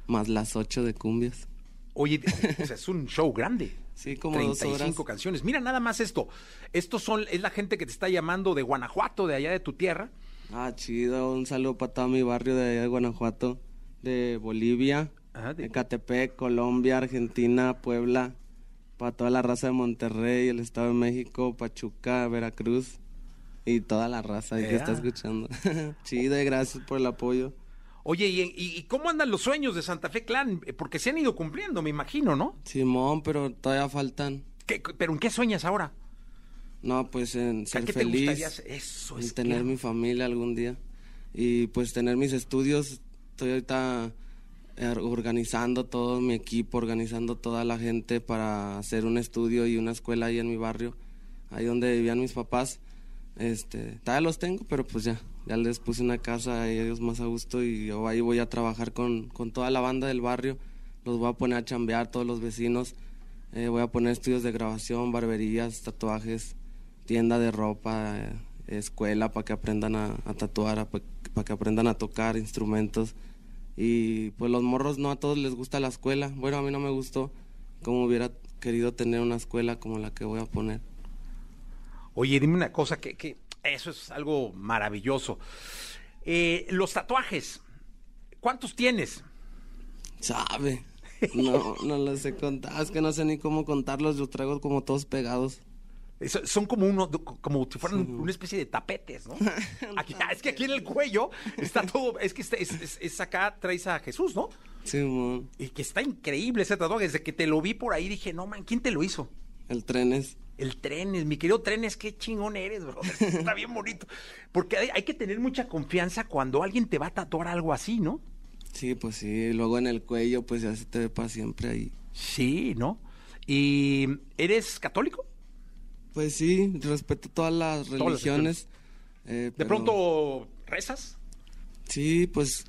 más las 8 de cumbias. Oye, es un show grande. Sí, como dos 35 horas. canciones. Mira nada más esto. Estos son, es la gente que te está llamando de Guanajuato, de allá de tu tierra. Ah, chido, un saludo para todo mi barrio de allá de Guanajuato, de Bolivia, Ajá, de- de Catepec, Colombia, Argentina, Puebla, para toda la raza de Monterrey, el Estado de México, Pachuca, Veracruz y toda la raza ahí que está escuchando. chido y gracias por el apoyo. Oye, ¿y, y- y cómo andan los sueños de Santa Fe Clan? Porque se han ido cumpliendo, me imagino, ¿no? Simón, pero todavía faltan. ¿Qué- ¿Pero en qué sueñas ahora? No, pues en ser ¿qué te feliz, hacer? Eso en es tener que- mi familia algún día y pues tener mis estudios. Estoy ahorita eh, organizando todo mi equipo, organizando toda la gente para hacer un estudio y una escuela ahí en mi barrio, ahí donde vivían mis papás. Este, todavía los tengo, pero pues ya, ya les puse una casa a ellos más a gusto y yo ahí voy a trabajar con, con toda la banda del barrio. Los voy a poner a chambear, todos los vecinos. Eh, voy a poner estudios de grabación, barberías, tatuajes, tienda de ropa, eh, escuela para que aprendan a, a tatuar, para que aprendan a tocar instrumentos. Y pues los morros no a todos les gusta la escuela. Bueno, a mí no me gustó como hubiera querido tener una escuela como la que voy a poner. Oye, dime una cosa, que, que eso es algo maravilloso. Eh, los tatuajes, ¿cuántos tienes? Sabe. No, no los sé contar. Es que no sé ni cómo contarlos. Los traigo como todos pegados. son como uno, como si fueran una especie de tapetes, ¿no? Aquí, ah, es que aquí en el cuello está todo, es que es, es, acá traes a Jesús, ¿no? Sí, man. Y que está increíble ese tatuaje. Desde que te lo vi por ahí dije, no, man, ¿quién te lo hizo? El Trenes. El Trenes, mi querido Trenes, qué chingón eres, bro. Está bien bonito. Porque hay, hay, que tener mucha confianza cuando alguien te va a tatuar algo así, ¿no? Sí, pues sí. Luego en el cuello, pues ya se te ve para siempre ahí. Sí, ¿no? ¿Y eres católico? Pues sí, respeto todas las religiones. Eh, ¿De pronto rezas? Sí, pues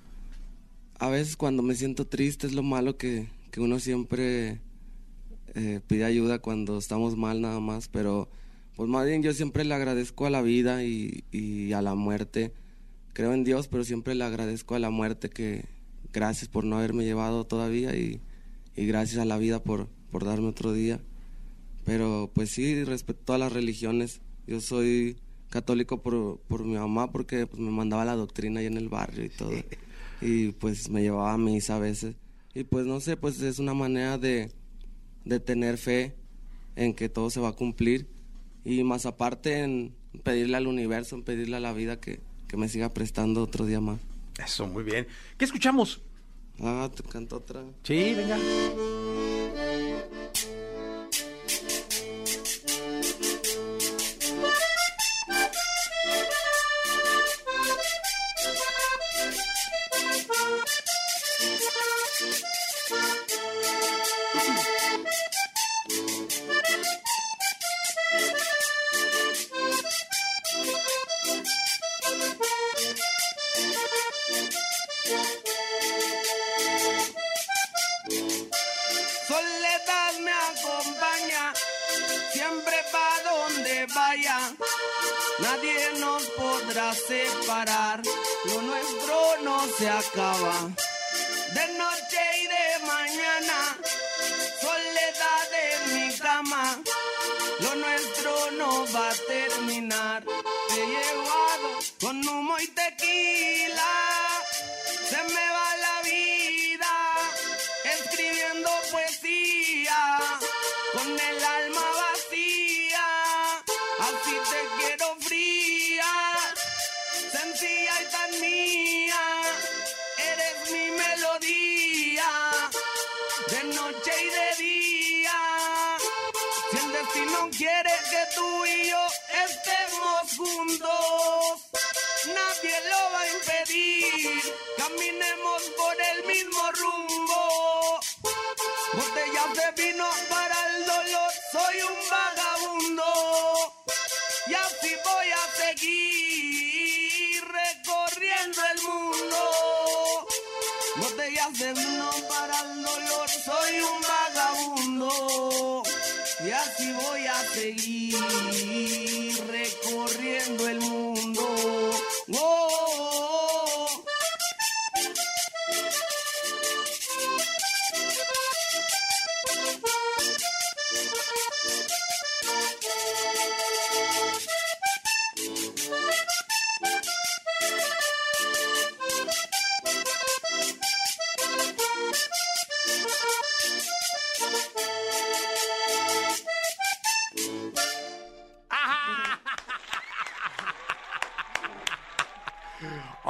a veces cuando me siento triste es lo malo que, que uno siempre eh, pide ayuda cuando estamos mal nada más, pero pues más bien yo siempre le agradezco a la vida y, y a la muerte. Creo en Dios, pero siempre le agradezco a la muerte que gracias por no haberme llevado todavía y, y gracias a la vida por, por darme otro día. Pero pues sí, respeto a las religiones. Yo soy católico por, por mi mamá porque pues, me mandaba la doctrina ahí en el barrio y todo. Y pues me llevaba a misa a veces. Y pues no sé, pues es una manera de, de tener fe en que todo se va a cumplir y más aparte en pedirle al universo, en pedirle a la vida que, que me siga prestando otro día más. Eso, muy bien. ¿Qué escuchamos? Ah, te canto otra. Sí, venga. parar, lo nuestro no se acaba. de vino para el dolor, soy un vagabundo. Y así voy a seguir recorriendo el mundo. Botellas de vino para el dolor, soy un vagabundo. Y así voy a seguir recorriendo el mundo. ¡Oh!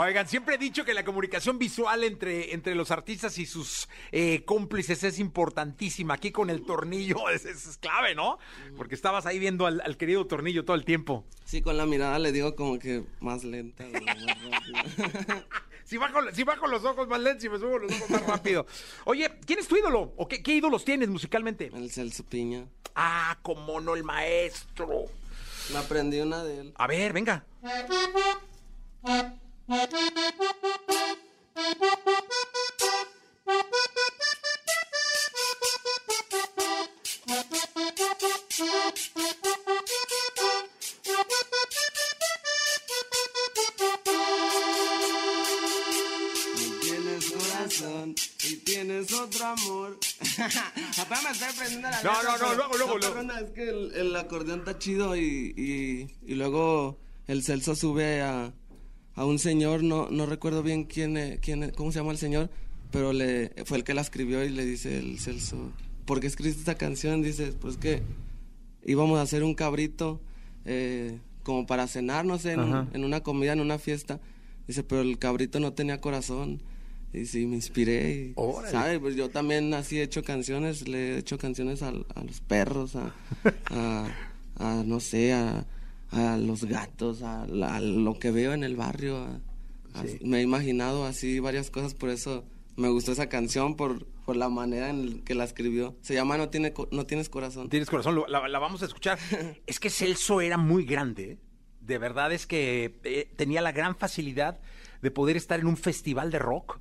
Oigan, siempre he dicho que la comunicación visual entre, entre los artistas y sus eh, cómplices es importantísima. Aquí con el tornillo es, clave, ¿no? Porque estabas ahí viendo al, querido tornillo todo el tiempo. Sí, con la mirada le digo como que más lenta. si, bajo, si bajo los ojos más lentos y me subo los ojos más rápido. Oye, ¿quién es tu ídolo? ¿O qué, ídolos tienes musicalmente? El Celso Piña. Ah, como no, el maestro. Me aprendí una de él. A ver, venga. Tienes corazón y tienes otro amor. No, no, no, luego, luego, luego. perdona, es que el, el acordeón está chido y, y, y luego el Celso sube a, a un señor, no, no recuerdo bien quién, eh, quién, eh, cómo se llama el señor, pero le, fue el que la escribió y le dice el Celso, ¿por qué escribiste esta canción? Dice, pues que íbamos a hacer un cabrito eh, como para cenar, no sé, en, un- Ajá. en una comida, en una fiesta. Dice, pero el cabrito no tenía corazón. Y sí, me inspiré. Y, Órale. ¿sabe? Pues yo también así he hecho canciones, le he hecho canciones al- a, los perros, a, a- a, no sé, a, a los gatos, a, la- a lo que veo en el barrio. a- a- me he imaginado así varias cosas, por eso me gustó esa canción, por, por la manera en que la escribió. Se llama No, tiene, no tienes corazón. Tienes corazón, la, la vamos a escuchar. Es que Celso era muy grande. De verdad es que eh, tenía la gran facilidad de poder estar en un festival de rock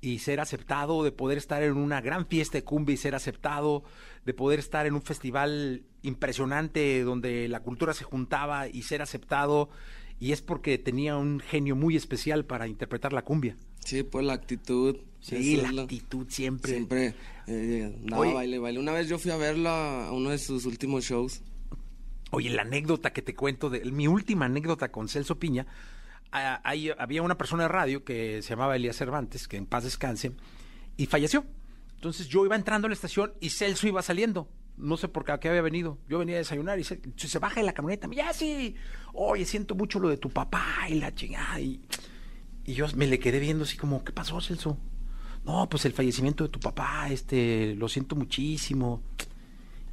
y ser aceptado, de poder estar en una gran fiesta de cumbia y ser aceptado, de poder estar en un festival impresionante donde la cultura se juntaba y ser aceptado. Y es porque tenía un genio muy especial para interpretar la cumbia. Sí, pues la actitud. Sí, la actitud siempre. Siempre eh, Oye. baile, baile. Una vez yo fui a verlo a, a uno de sus últimos shows. Oye, la anécdota que te cuento, de, mi última anécdota con Celso Piña, ahí había una persona de radio que se llamaba Elías Cervantes, que en paz descanse, y falleció. Entonces yo iba entrando a la estación y Celso iba saliendo. No sé por qué, a qué había venido. Yo venía a desayunar y se, se baja de la camioneta. Ya sí, oye, siento mucho lo de tu papá y la chingada. Y, y yo me le quedé viendo así como, ¿qué pasó, Celso? No, pues el fallecimiento de tu papá, este, lo siento muchísimo.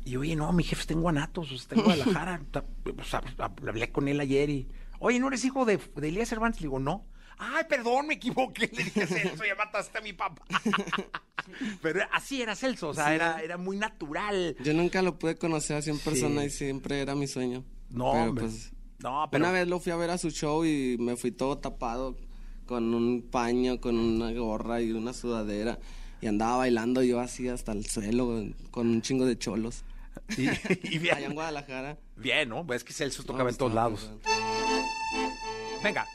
Y oye, no, mi jefe está en Guanatos, está en Guadalajara. O sea, hablé con él ayer y, oye, ¿no eres hijo de, de Elías Cervantes? Le digo, no. Ay, perdón, me equivoqué. Le dije a Celso, ya mataste a mi papá. Pero así era Celso, o sea, Sí. era, era muy natural. Yo nunca lo pude conocer así en persona Sí. y siempre era mi sueño. No, Pero, hombre. pues, no, pero Una vez lo fui a ver a su show y me fui todo tapado con un paño, con una gorra y una sudadera. Y andaba bailando yo así hasta el suelo con un chingo de cholos. y, y bien, Allá en Guadalajara. bien, ¿no? Pues es que Celso No, tocaba en todos lados. Venga.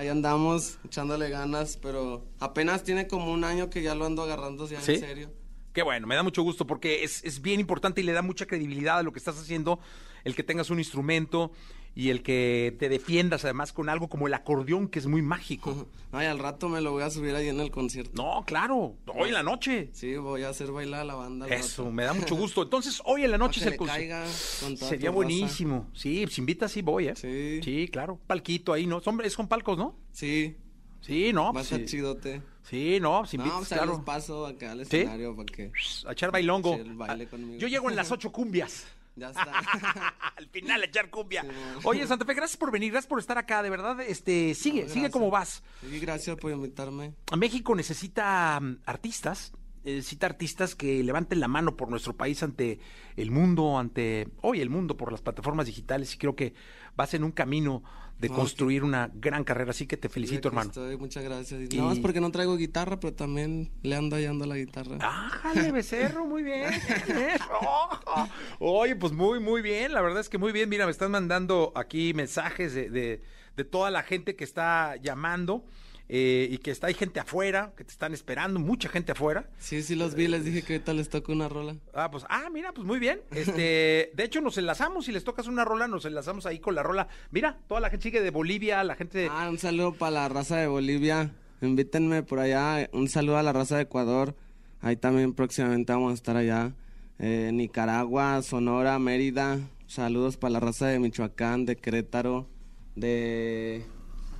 Ahí andamos echándole ganas, pero apenas tiene como un año que ya lo ando agarrando ya ¿Sí? en serio. Qué bueno, me da mucho gusto porque es, es bien importante y le da mucha credibilidad a lo que estás haciendo, el que tengas un instrumento y el que te defiendas además con algo como el acordeón, que es muy mágico. Ay, al rato me lo voy a subir ahí en el concierto. No, claro, hoy en la noche. Sí, voy a hacer bailar a la banda. Eso, rato. me da mucho gusto. Entonces, hoy en la noche concierto. caiga con toda Sería raza. buenísimo. Sí, si invitas, sí voy, ¿eh? Sí. Sí, claro. Palquito ahí, ¿no? Son- es con palcos, ¿no? Sí, Sí, no. va a pues estar sí. chidote. Sí, no, si No, invitas, pues ahí claro. les paso acá al ¿Sí? escenario para que A echar bailongo. Sí, Ah. Yo llego en las ocho cumbias. Ya está. Al final, echar cumbia. Sí. Oye, Santa Fe, gracias por venir, gracias por estar acá, de verdad. Este, sigue, No, sigue como vas. Sí, gracias por invitarme. México necesita mm, artistas, necesita artistas que levanten la mano por nuestro país ante el mundo, ante hoy el mundo por las plataformas digitales y creo que vas en un camino de No, construir una gran carrera, así que te felicito, Sí, hermano. Estoy, muchas gracias. Y Nada más porque no traigo guitarra, pero también le ando hallando la guitarra. Ájale, becerro, muy bien. Oye, pues muy, muy bien. La verdad es que muy bien. Mira, me están mandando aquí mensajes de, de- de toda la gente que está llamando. Eh, y que está hay gente afuera, que te están esperando, mucha gente afuera. Sí, sí los vi, les dije que ahorita les toca una rola. Ah, pues, ah, mira, pues muy bien. Este, de hecho, nos enlazamos, si les tocas una rola, nos enlazamos ahí con la rola. Mira, toda la gente sigue de Bolivia, la gente... Ah, un saludo para la raza de Bolivia. Invítenme por allá. Un saludo a la raza de Ecuador. Ahí también próximamente vamos a estar allá. Eh, Nicaragua, Sonora, Mérida. Saludos para la raza de Michoacán, de Querétaro, de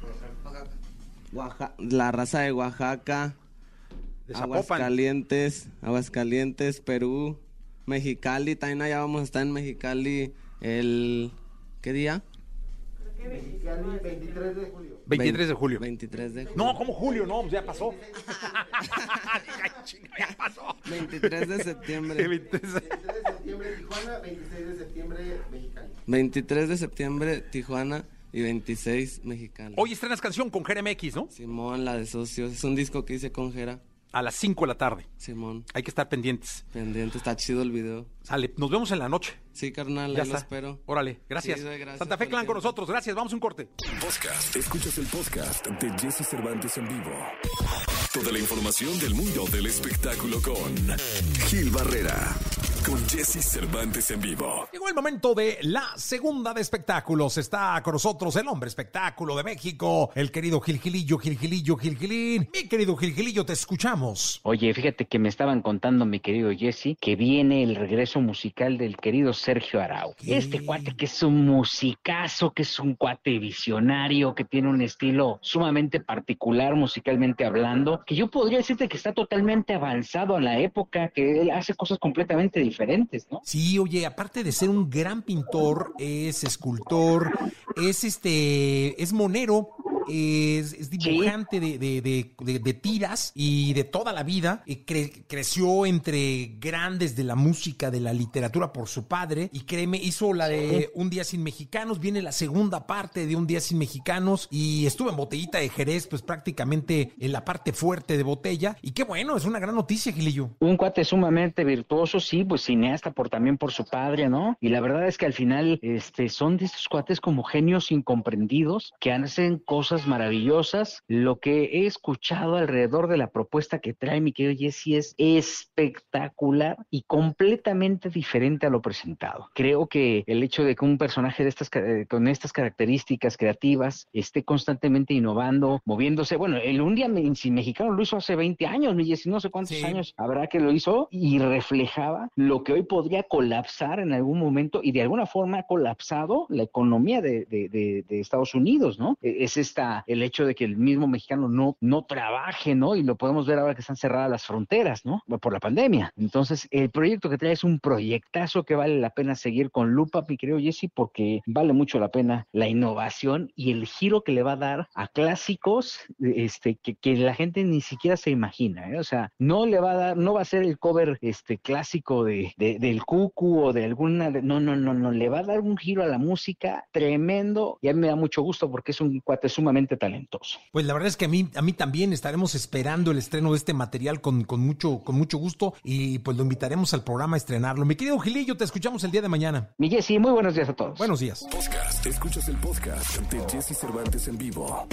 Oaxaca, la raza de Oaxaca, De. Aguascalientes, Aguascalientes, Perú, Mexicali. También allá vamos a estar en Mexicali el... ¿Qué día? 23 de julio. 23 de julio. No, como julio, no, ya pasó. Ay, chinga, ya pasó. 23 de septiembre. 23 de- 23 de septiembre, Tijuana y 26, Mexicali. Hoy estrenas canción con GRMX, ¿no? Simón, la de socios. Es un disco que hice con Jera. A las 5 de la tarde. Simón, Hay que estar pendientes. pendiente, está chido el video. Sale, nos vemos en la noche. Sí, carnal, Ya ahí lo está. espero. Órale, gracias. Sí, gracias Santa Fe Clan con nosotros. Gracias, vamos a un corte. Podcast. Escuchas el podcast de Jesse Cervantes en vivo. Toda la información del mundo del espectáculo con Gil Barrera. Con Jesse Cervantes en vivo. Llegó el momento de la segunda de espectáculos. Está con nosotros el hombre espectáculo de México, el querido Gilgilillo, Gilgilillo, Gilgilín. Mi querido Gilgilillo, te escuchamos. Oye, fíjate que me estaban contando, mi querido Jesse, que viene el regreso musical del querido Sergio Arau. ¿Qué? Este cuate que es un musicazo, que es un cuate visionario, que tiene un estilo sumamente particular musicalmente hablando, que yo podría decirte que está totalmente avanzado a la época, que él hace cosas completamente diferentes, ¿no? Sí, oye, aparte de ser un gran pintor, es escultor, es este, es monero, es, es dibujante de, de- de- de- de tiras y de toda la vida. Y cre- creció entre grandes de la música, de la literatura por su padre. Y créeme, hizo la de Un Día Sin Mexicanos. Viene la segunda parte de Un Día Sin Mexicanos. Y estuvo en Botellita de Jerez, pues prácticamente en la parte fuerte de botella. Y qué bueno, es una gran noticia, Gilillo. Un cuate sumamente virtuoso, sí, pues cineasta por también por su padre, ¿no? Y la verdad es que al final, este, son de estos cuates como genios incomprendidos que hacen cosas maravillosas. Lo que he escuchado alrededor de la propuesta que trae mi querido Jesse es espectacular y completamente diferente a lo presentado. Creo que el hecho de que un personaje de estas, eh, con estas características creativas esté constantemente innovando, moviéndose, bueno, el un día mexicano lo hizo hace 20 años, mi Jesse, no sé cuántos Sí. años habrá que lo hizo y reflejaba lo que hoy podría colapsar en algún momento y de alguna forma ha colapsado la economía de, de- de- de Estados Unidos, ¿no? E- Es esta, el hecho de que el mismo mexicano no, no trabaje, ¿no? Y lo podemos ver ahora que están cerradas las fronteras, ¿no? Por la pandemia. Entonces, el proyecto que trae es un proyectazo que vale la pena seguir con lupa, mi querido Jesse, porque vale mucho la pena la innovación y el giro que le va a dar a clásicos este, que, la gente ni siquiera se imagina, ¿eh? O sea, no le va a dar, no va a ser el cover este, clásico de, de- del Cucu o de alguna, no, no, no, no, le va a dar un giro a la música tremendo y a mí me da mucho gusto porque es un cuate sumamente talentoso. Pues la verdad es que a mí, a mí también estaremos esperando el estreno de este material con, con mucho, con mucho gusto y pues lo invitaremos al programa a estrenarlo. Mi querido Gilillo, te escuchamos el día de mañana. Mi Jessy, muy buenos días a todos. Buenos días. Podcast. Escuchas el podcast de Jesse Cervantes en vivo.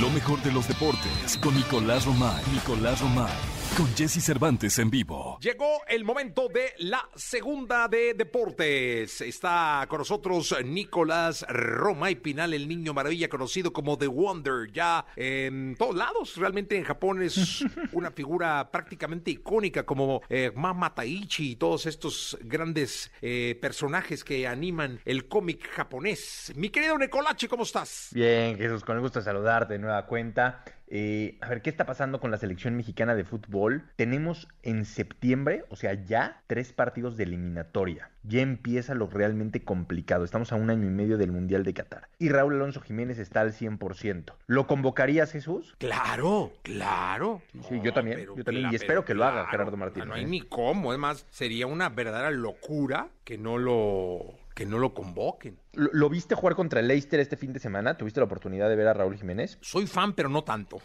Lo mejor de los deportes con Nicolás Romay. Nicolás Romay. Con Jesse Cervantes en vivo. Llegó el momento de la segunda de deportes. Está con nosotros Nicolás Romay Pinal, el niño maravilla conocido como The Wonder. Ya en todos lados, realmente en Japón es una figura prácticamente icónica como eh, Mama Taichi y todos estos grandes eh, personajes que animan el cómic japonés. Mi querido Nicolache, ¿cómo estás? Bien, Jesús, con el gusto de saludarte de nueva cuenta. Eh, a ver, ¿qué está pasando con la selección mexicana de fútbol? Tenemos en septiembre, o sea, ya tres partidos de eliminatoria. Ya empieza lo realmente complicado. Estamos a un año y medio del Mundial de Qatar. Y Raúl Alonso Jiménez está al 100%. ¿Lo convocarías, Jesús? Claro, claro. Sí, yo también, yo también, y espero que lo haga Gerardo Martínez, No hay ¿eh? ni cómo, es más, sería una verdadera locura que no lo que no lo convoquen. ¿Lo, lo viste jugar contra el Leicester este fin de semana? ¿Tuviste la oportunidad de ver a Raúl Jiménez? Soy fan, pero no tanto.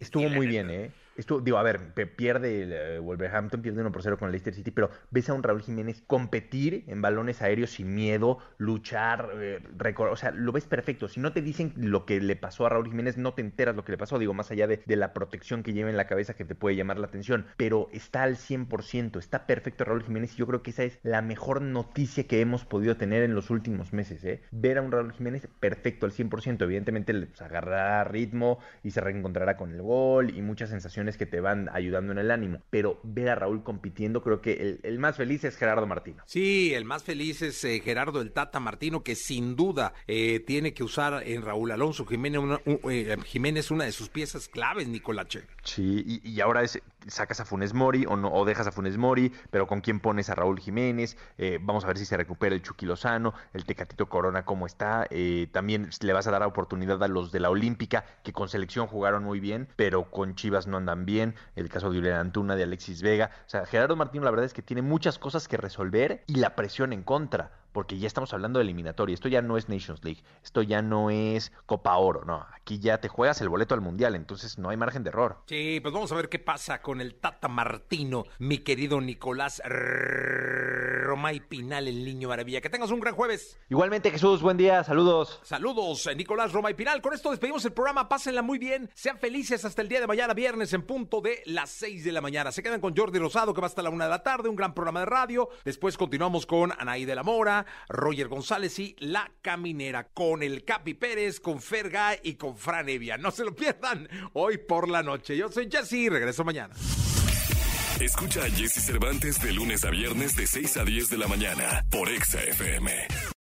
Estuvo muy bien, ¿eh? Esto, digo, a ver, pierde el eh, Wolverhampton, pierde 1 por 0 con el Leicester City, pero ves a un Raúl Jiménez competir en balones aéreos sin miedo, luchar, eh, o sea, lo ves perfecto. Si no te dicen lo que le pasó a Raúl Jiménez, no te enteras lo que le pasó, digo, más allá de, la protección que lleva en la cabeza que te puede llamar la atención, pero está al 100%, está perfecto Raúl Jiménez y yo creo que esa es la mejor noticia que hemos podido tener en los últimos meses, ¿eh? Ver a un Raúl Jiménez perfecto al 100%, evidentemente le pues, agarrará ritmo y se reencontrará con el gol y muchas sensaciones que te van ayudando en el ánimo, pero ver a Raúl compitiendo, creo que el, más feliz es Gerardo Martino. Sí, el más feliz es eh, Gerardo el Tata Martino, que sin duda eh, tiene que usar en Raúl Alonso Jiménez una, eh, Jiménez una de sus piezas claves, Nicolache. Sí, y, ahora es, sacas a Funes Mori o, no, o dejas a Funes Mori, pero con quién pones a Raúl Jiménez, vamos a ver si se recupera el Chucky Lozano, el Tecatito Corona cómo está, también le vas a dar oportunidad a los de la Olímpica, que con selección jugaron muy bien, pero con Chivas no andan bien, el caso de Julián Antuna, de Alexis Vega. O sea, Gerardo Martino la verdad es que tiene muchas cosas que resolver y la presión en contra porque ya estamos hablando de eliminatoria. Esto ya no es Nations League, esto ya no es Copa Oro, no. Aquí ya te juegas el boleto al Mundial, entonces no hay margen de error. Sí, pues vamos a ver qué pasa con el Tata Martino, mi querido Nicolás Romay Pinal, el niño maravilla. Que tengas un gran jueves. Igualmente, Jesús, buen día, saludos. Saludos, eh, Nicolás Romay Pinal. Con esto despedimos el programa, pásenla muy bien, sean felices hasta el día de mañana, viernes, en punto de las 6 de la mañana. Se quedan con Jordi Rosado, que va hasta la una de la tarde, un gran programa de radio. Después continuamos con Anaí de la Mora. Roger González y La Caminera con el Capi Pérez, con Ferga y con Fran Evia. No se lo pierdan hoy por la noche. Yo soy Jesse, regreso mañana. Escucha a Jesse Cervantes de lunes a viernes de 6 a 10 de la mañana por Exa FM.